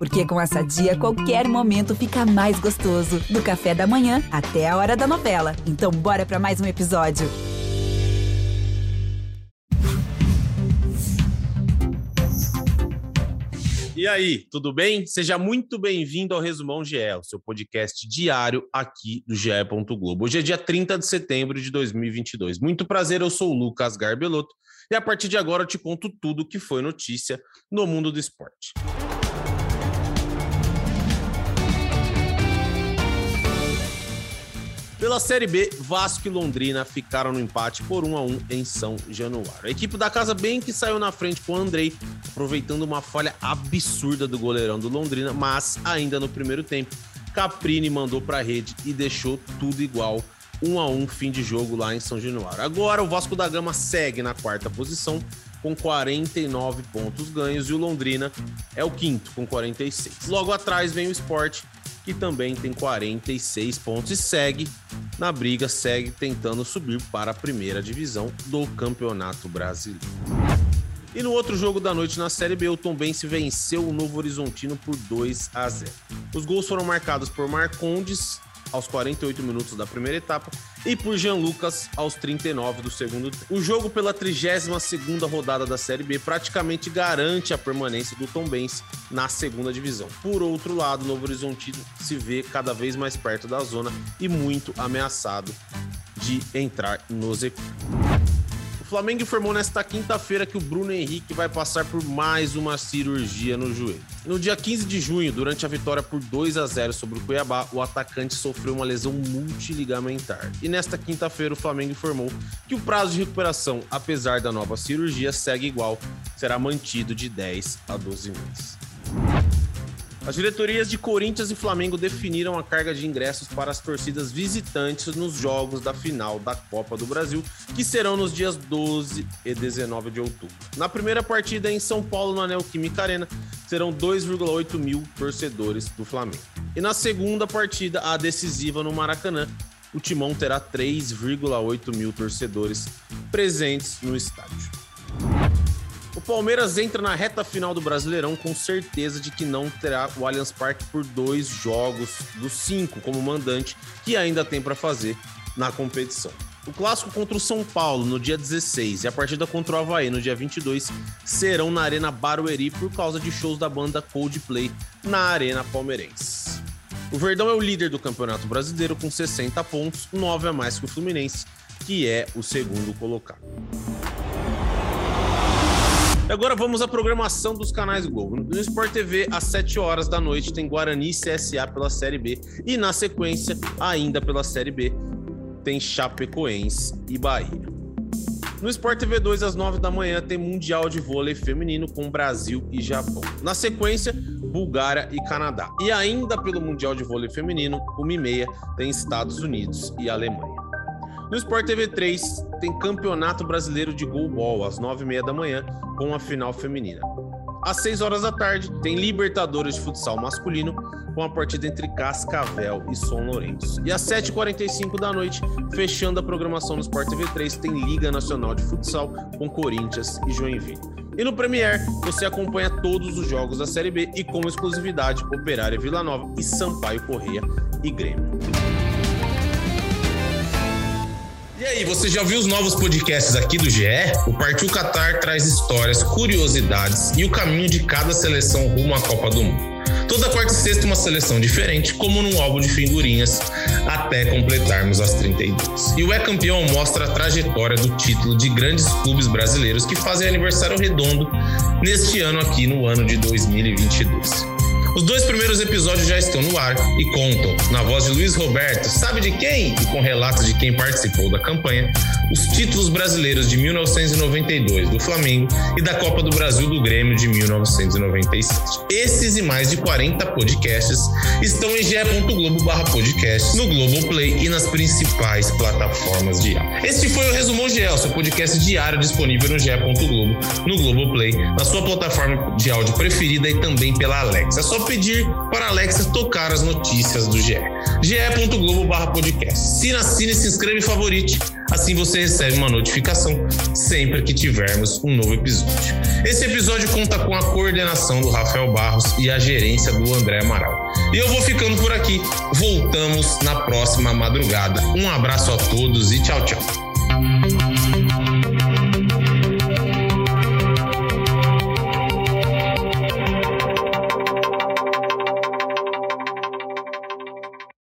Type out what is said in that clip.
Porque com essa dia, qualquer momento fica mais gostoso. Do café da manhã até a hora da novela. Então, bora para mais um episódio. E aí, tudo bem? Seja muito bem-vindo ao Resumão GE, o seu podcast diário aqui do GE. Globo. Hoje é dia 30 de setembro de 2022. Muito prazer, eu sou o Lucas Garbelotto e a partir de agora eu te conto tudo o que foi notícia no mundo do esporte. Pela Série B, Vasco e Londrina ficaram no empate por 1 a 1 em São Januário. A equipe da casa bem que saiu na frente com o Andrei, aproveitando uma falha absurda do goleirão do Londrina, mas ainda no primeiro tempo, Caprini mandou para a rede e deixou tudo igual. 1 a 1 fim de jogo lá em São Januário. Agora o Vasco da Gama segue na quarta posição com 49 pontos ganhos e o Londrina é o quinto com 46. Logo atrás vem o Sport que também tem 46 pontos e segue na briga, segue tentando subir para a primeira divisão do Campeonato Brasileiro. E no outro jogo da noite na Série B, o Tom Bense venceu o Novo Horizontino por 2 a 0. Os gols foram marcados por Marcondes aos 48 minutos da primeira etapa e por Jean Lucas aos 39 do segundo. O jogo pela 32ª rodada da Série B praticamente garante a permanência do Tombense na segunda divisão. Por outro lado, o Novo Horizontino se vê cada vez mais perto da zona e muito ameaçado de entrar no Z4. Flamengo informou nesta quinta-feira que o Bruno Henrique vai passar por mais uma cirurgia no joelho. No dia 15 de junho, durante a vitória por 2 a 0 sobre o Cuiabá, o atacante sofreu uma lesão multiligamentar. E nesta quinta-feira, o Flamengo informou que o prazo de recuperação, apesar da nova cirurgia, segue igual, será mantido de 10 a 12 meses. As diretorias de Corinthians e Flamengo definiram a carga de ingressos para as torcidas visitantes nos jogos da final da Copa do Brasil, que serão nos dias 12 e 19 de outubro. Na primeira partida em São Paulo, no Anel Química Arena, serão 2,8 mil torcedores do Flamengo. E na segunda partida, a decisiva no Maracanã, o Timão terá 3,8 mil torcedores presentes no estádio. Palmeiras entra na reta final do Brasileirão com certeza de que não terá o Allianz Parque por dois jogos dos cinco como mandante que ainda tem para fazer na competição. O clássico contra o São Paulo no dia 16 e a partida contra o Havaí no dia 22 serão na Arena Barueri por causa de shows da banda Coldplay na Arena Palmeirense. O Verdão é o líder do Campeonato Brasileiro com 60 pontos, 9 a mais que o Fluminense, que é o segundo colocado. Agora vamos à programação dos canais Globo. No Sport TV, às 7 horas da noite, tem Guarani e CSA pela Série B. E na sequência, ainda pela Série B, tem Chapecoense e Bahia. No Sport TV 2, às 9 da manhã, tem Mundial de Vôlei Feminino com Brasil e Japão. Na sequência, Bulgária e Canadá. E ainda pelo Mundial de Vôlei Feminino, o Mi-6 tem Estados Unidos e Alemanha. No Sport TV 3 tem Campeonato Brasileiro de Goalball às 9h30 da manhã com a final feminina. Às 6 horas da tarde tem Libertadores de Futsal masculino com a partida entre Cascavel e São Lourenço. E às 7h45 da noite, fechando a programação no Sport TV 3, tem Liga Nacional de Futsal com Corinthians e Joinville. E no Premier, você acompanha todos os jogos da Série B e com exclusividade Operária Vila Nova e Sampaio Correia e Grêmio. E aí, você já viu os novos podcasts aqui do GE? O Partiu Qatar traz histórias, curiosidades e o caminho de cada seleção rumo à Copa do Mundo. Toda quarta e sexta uma seleção diferente, como num álbum de figurinhas, até completarmos as 32. E o É Campeão mostra a trajetória do título de grandes clubes brasileiros que fazem aniversário redondo neste ano aqui no ano de 2022. Os dois primeiros episódios já estão no ar e contam, na voz de Luiz Roberto, sabe de quem? E com relatos de quem participou da campanha, os títulos brasileiros de 1992 do Flamengo e da Copa do Brasil do Grêmio de 1997. Esses e mais de 40 podcasts estão em ge.globo podcast, no Globoplay e nas principais plataformas de áudio. Este foi o Resumão GE, seu podcast diário disponível no ge.globo, no Globoplay, na sua plataforma de áudio preferida e também pela Alexa. É só pedir para Alexa tocar as notícias do GE. ge.globo podcast. Se assine, se inscreve e favorite. Assim você recebe uma notificação sempre que tivermos um novo episódio. Esse episódio conta com a coordenação do Rafael Barros e a gerência do André Amaral. E eu vou ficando por aqui. Voltamos na próxima madrugada. Um abraço a todos e tchau, tchau.